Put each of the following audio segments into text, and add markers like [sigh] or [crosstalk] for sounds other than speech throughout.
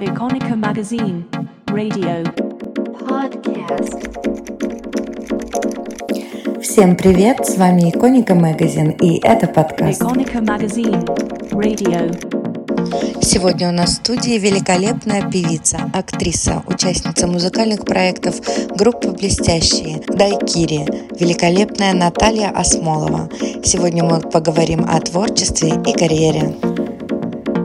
Iconica Magazine. Radio. Podcast. Всем привет, с вами Иконика Магазин и это подкаст. Iconica Magazine. Radio. Сегодня у нас в студии великолепная певица, актриса, участница музыкальных проектов группы «Блестящие» Дайкири, великолепная Наталья Осмолова. Сегодня мы поговорим о творчестве и карьере.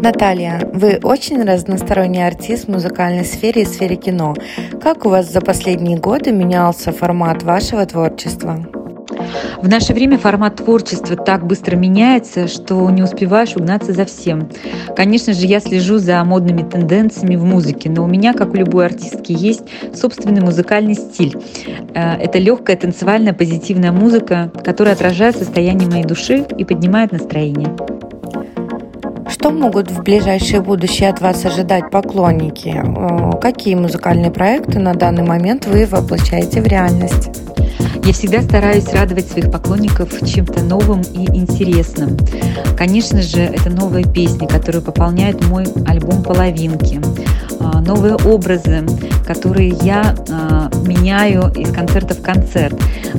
Наталья, вы очень разносторонний артист в музыкальной сфере и сфере кино. Как у вас за последние годы менялся формат вашего творчества? В наше время формат творчества так быстро меняется, что не успеваешь угнаться за всем. Конечно же, я слежу за модными тенденциями в музыке, но у меня, как у любой артистки, есть собственный музыкальный стиль. Э, это легкая, танцевальная, позитивная музыка, которая отражает состояние моей души и поднимает настроение. Что могут в ближайшее будущее от вас ожидать поклонники? Э, какие музыкальные проекты на данный момент вы воплощаете в реальность? Я всегда стараюсь радовать своих поклонников чем-то новым и интересным. Конечно же, это новые песни, которые пополняют мой альбом «Половинки», а, новые образы, которые я а, меняю из концерта в концерт.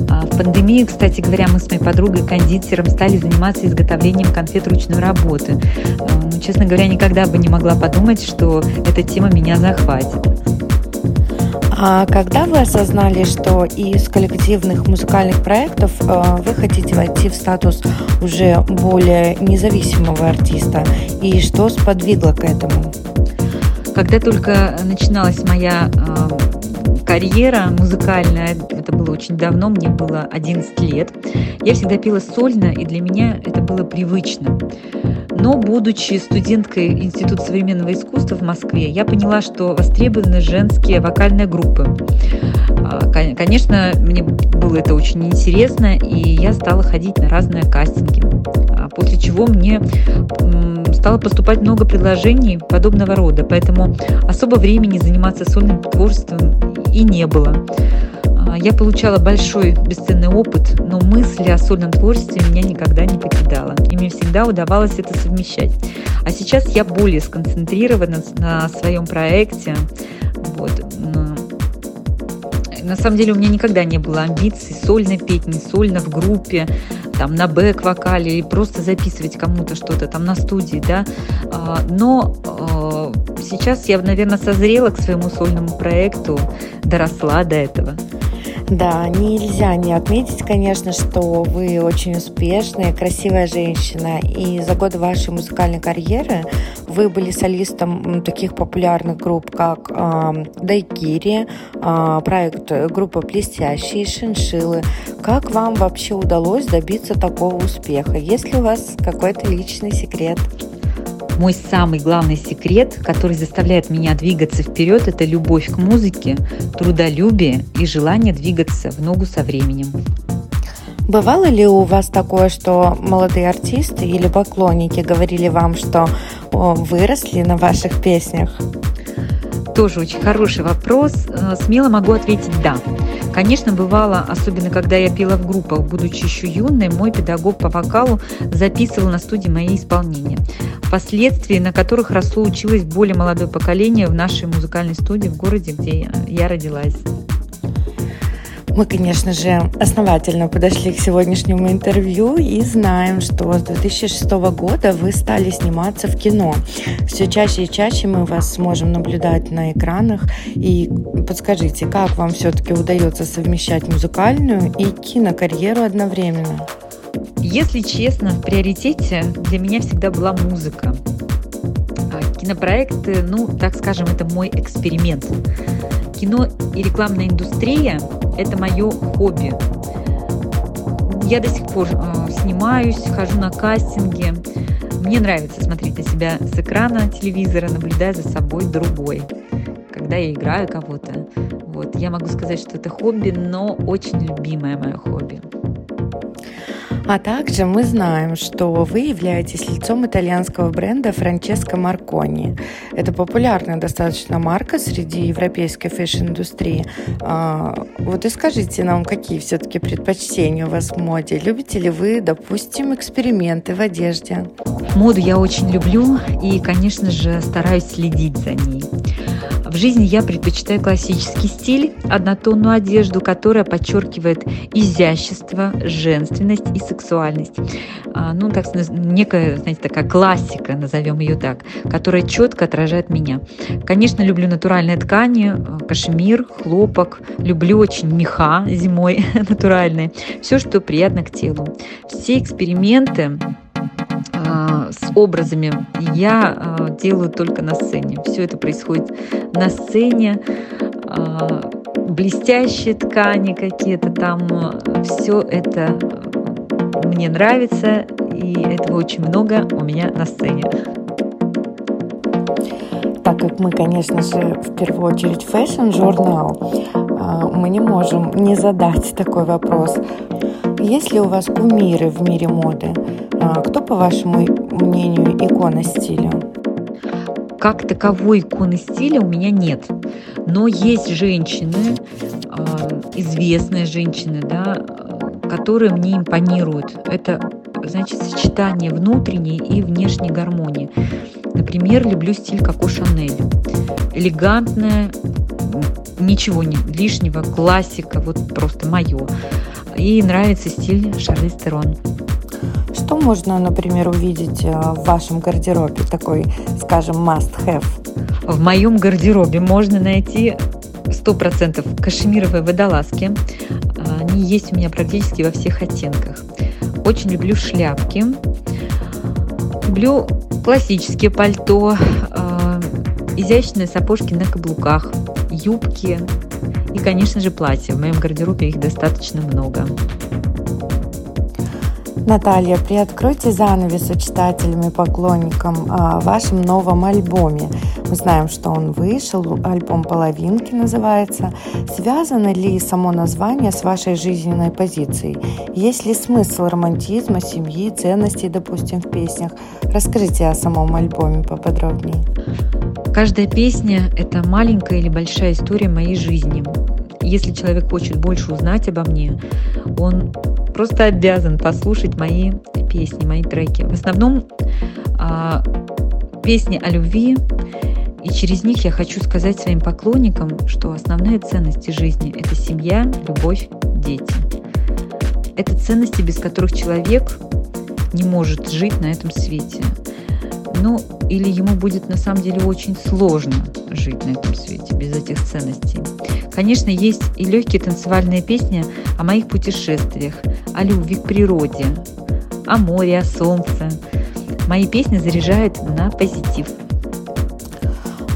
А, в пандемию, кстати говоря, мы с моей подругой-кондитером стали заниматься изготовлением конфет ручной работы. Ну, честно говоря, никогда бы не могла подумать, что эта тема меня захватит. А когда вы осознали, что из коллективных музыкальных проектов э, вы хотите войти в статус уже более независимого артиста, и что сподвигло к этому? Когда только начиналась моя карьера музыкальная, это было очень давно, мне было 11 лет, я всегда пела сольно, и для меня это было привычно. Но, будучи студенткой Института современного искусства в Москве, я поняла, что востребованы женские вокальные группы. А, конечно, мне было это очень интересно, и я стала ходить на разные кастинги. После чего мне стало поступать много предложений подобного рода, поэтому особо времени заниматься сольным творчеством и не было. А, я получала большой бесценный опыт, но мысли о сольном творчестве меня никогда не покидала. И мне всегда удавалось это совмещать. А сейчас я более сконцентрирована на своем проекте. Вот. На самом деле у меня никогда не было амбиций сольно петь, не сольно в группе, там на бэк-вокале или просто записывать кому-то что-то там на студии, да. А, но а, сейчас я, наверное, созрела к своему сольному проекту, доросла до этого. Да, нельзя не отметить, конечно, что вы очень успешная, красивая женщина. И за годы вашей музыкальной карьеры вы были солистом таких популярных групп, как э, Дайкири, э, проект группы Блестящие, Шиншилы. Как вам вообще удалось добиться такого успеха? Есть ли у вас какой-то личный секрет? Мой самый главный секрет, который заставляет меня двигаться вперед, это любовь к музыке, трудолюбие и желание двигаться в ногу со временем. Бывало ли у вас такое, что молодые артисты или поклонники говорили вам, что выросли на ваших песнях? Тоже очень хороший вопрос. Э, смело могу ответить «да». Конечно, бывало, особенно когда я пела в группах, будучи еще юной, мой педагог по вокалу записывал на студии мои исполнения. Впоследствии, на которых росло, училось более молодое поколение в нашей музыкальной студии в городе, где я родилась. Мы, конечно же, основательно подошли к сегодняшнему интервью и знаем, что с 2006 года вы стали сниматься в кино. Все чаще и чаще мы вас сможем наблюдать на экранах. И подскажите, как вам все-таки удается совмещать музыкальную и кинокарьеру одновременно? Если честно, в приоритете для меня всегда была музыка. А кинопроекты, ну, так скажем, это мой эксперимент. Кино и рекламная индустрия – это мое хобби. Я до сих пор э, снимаюсь, хожу на кастинги. Мне нравится смотреть на себя с экрана телевизора, наблюдая за собой другой, когда я играю кого-то. Вот. Я могу сказать, что это хобби, но очень любимое мое хобби. А также мы знаем, что вы являетесь лицом итальянского бренда Франческо Маркони. Это популярная достаточно марка среди европейской фэшн-индустрии. А, вот и скажите нам, какие все-таки предпочтения у вас в моде? Любите ли вы, допустим, эксперименты в одежде? Моду я очень люблю и, конечно же, стараюсь следить за ней. В жизни я предпочитаю классический стиль, однотонную одежду, которая подчеркивает изящество, женственность и сексуальность. А, ну, так, некая, знаете, такая классика, назовем ее так, которая четко отражает меня. Конечно, люблю натуральные ткани, э, кашемир, хлопок, люблю очень меха зимой [laughs] натуральные, все, что приятно к телу. Все эксперименты а, с образами я а, делаю только на сцене. Все это происходит на сцене. А, блестящие ткани какие-то там. Все это мне нравится, и этого очень много у меня на сцене. Так как мы, конечно же, в первую очередь фэшн-журнал, мы не можем не задать такой вопрос. Есть ли у вас кумиры в мире моды? А, кто, по вашему мнению, икона стиля? Как таковой иконы стиля у меня нет. Но есть женщины, а, известные женщины, да, которые мне импонируют. Это значит сочетание внутренней и внешней гармонии. Например, люблю стиль Коко Шанель. Элегантная, ничего не лишнего, классика, вот просто мое. И нравится стиль Шарлиз Терон. Что можно, например, увидеть э, в вашем гардеробе, такой, скажем, must-have? В моем гардеробе можно найти 100% кашемировые водолазки. Они есть у меня практически во всех оттенках. Очень люблю шляпки. Люблю классические пальто, э, изящные сапожки на каблуках, юбки и, конечно же, платья. В моем гардеробе их достаточно много. Наталья, приоткройте занавес у читателям и поклонникам о вашем новом альбоме. Мы знаем, что он вышел, альбом «Половинки» называется. Связано ли само название с вашей жизненной позицией? Есть ли смысл романтизма, семьи, ценностей, допустим, в песнях? Расскажите о самом альбоме поподробнее. Каждая песня – это маленькая или большая история моей жизни. Если человек хочет больше узнать обо мне, он просто обязан послушать мои песни, мои треки. В основном а, песни о любви, и через них я хочу сказать своим поклонникам, что основные ценности жизни – это семья, любовь, дети. Это ценности, без которых человек не может жить на этом свете. Ну, или ему будет на самом деле очень сложно жить на этом свете без этих ценностей. Конечно, есть и легкие танцевальные песни о моих путешествиях, о любви к природе, о море, о солнце. Мои песни заряжают на позитив.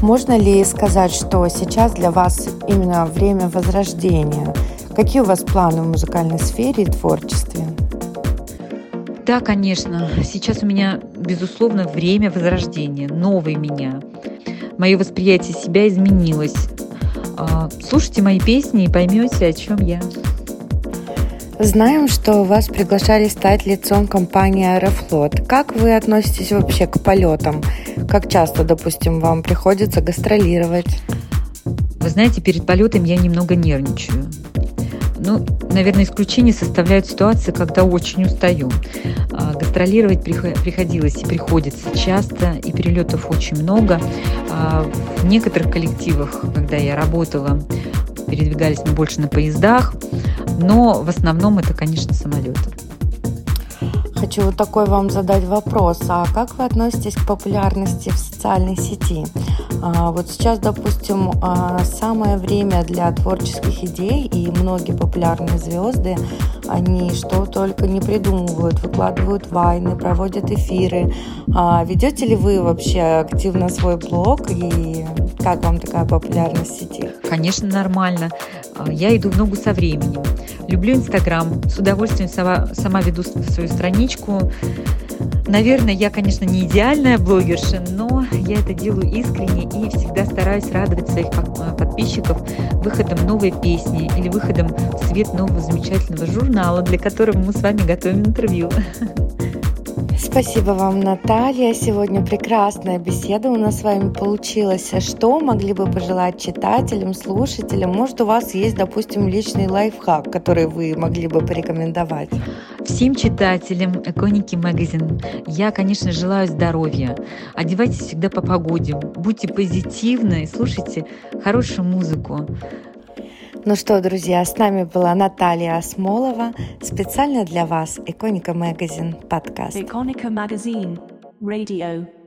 Можно ли сказать, что сейчас для вас именно время возрождения? Какие у вас планы в музыкальной сфере и творчестве? Да, конечно. Сейчас у меня, безусловно, время возрождения, новый меня. Мое восприятие себя изменилось. А, слушайте мои песни и поймете, о чем я. Знаем, что вас приглашали стать лицом компании «Аэрофлот». Как вы относитесь вообще к полетам? Как часто, допустим, вам приходится гастролировать? Вы знаете, перед полетом я немного нервничаю. Ну, наверное, исключение составляют ситуации, когда очень устаю. А, гастролировать приходилось и приходится часто, и перелетов очень много. А, в некоторых коллективах, когда я работала, передвигались мы больше на поездах, но в основном это, конечно, самолеты. Хочу вот такой вам задать вопрос. А как вы относитесь к популярности в социальной сети? А, вот сейчас, допустим, а, самое время для творческих идей, и многие популярные звезды, они что только не придумывают, выкладывают вайны, проводят эфиры. А, ведете ли вы вообще активно свой блог, и как вам такая популярность сети? Конечно, нормально. Я иду в ногу со временем. Люблю Инстаграм, с удовольствием сама, сама веду свою страничку. Наверное, я, конечно, не идеальная блогерша, но я это делаю искренне и всегда стараюсь радовать своих э, подписчиков выходом новой песни или выходом в свет нового замечательного журнала, для которого мы с вами готовим интервью. [laughs] Спасибо вам, Наталья. Сегодня прекрасная беседа у нас с вами получилась. Что могли бы пожелать читателям, слушателям? Может, у вас есть, допустим, личный лайфхак, который вы могли бы порекомендовать? Всем читателям Эконики Магазин я, конечно, желаю здоровья. Одевайтесь всегда по погоде, будьте позитивны, слушайте хорошую музыку. Ну что, друзья, с нами была Наталья Осмолова. Специально для вас Иконика Магазин подкаст. Иконика Магазин Radio.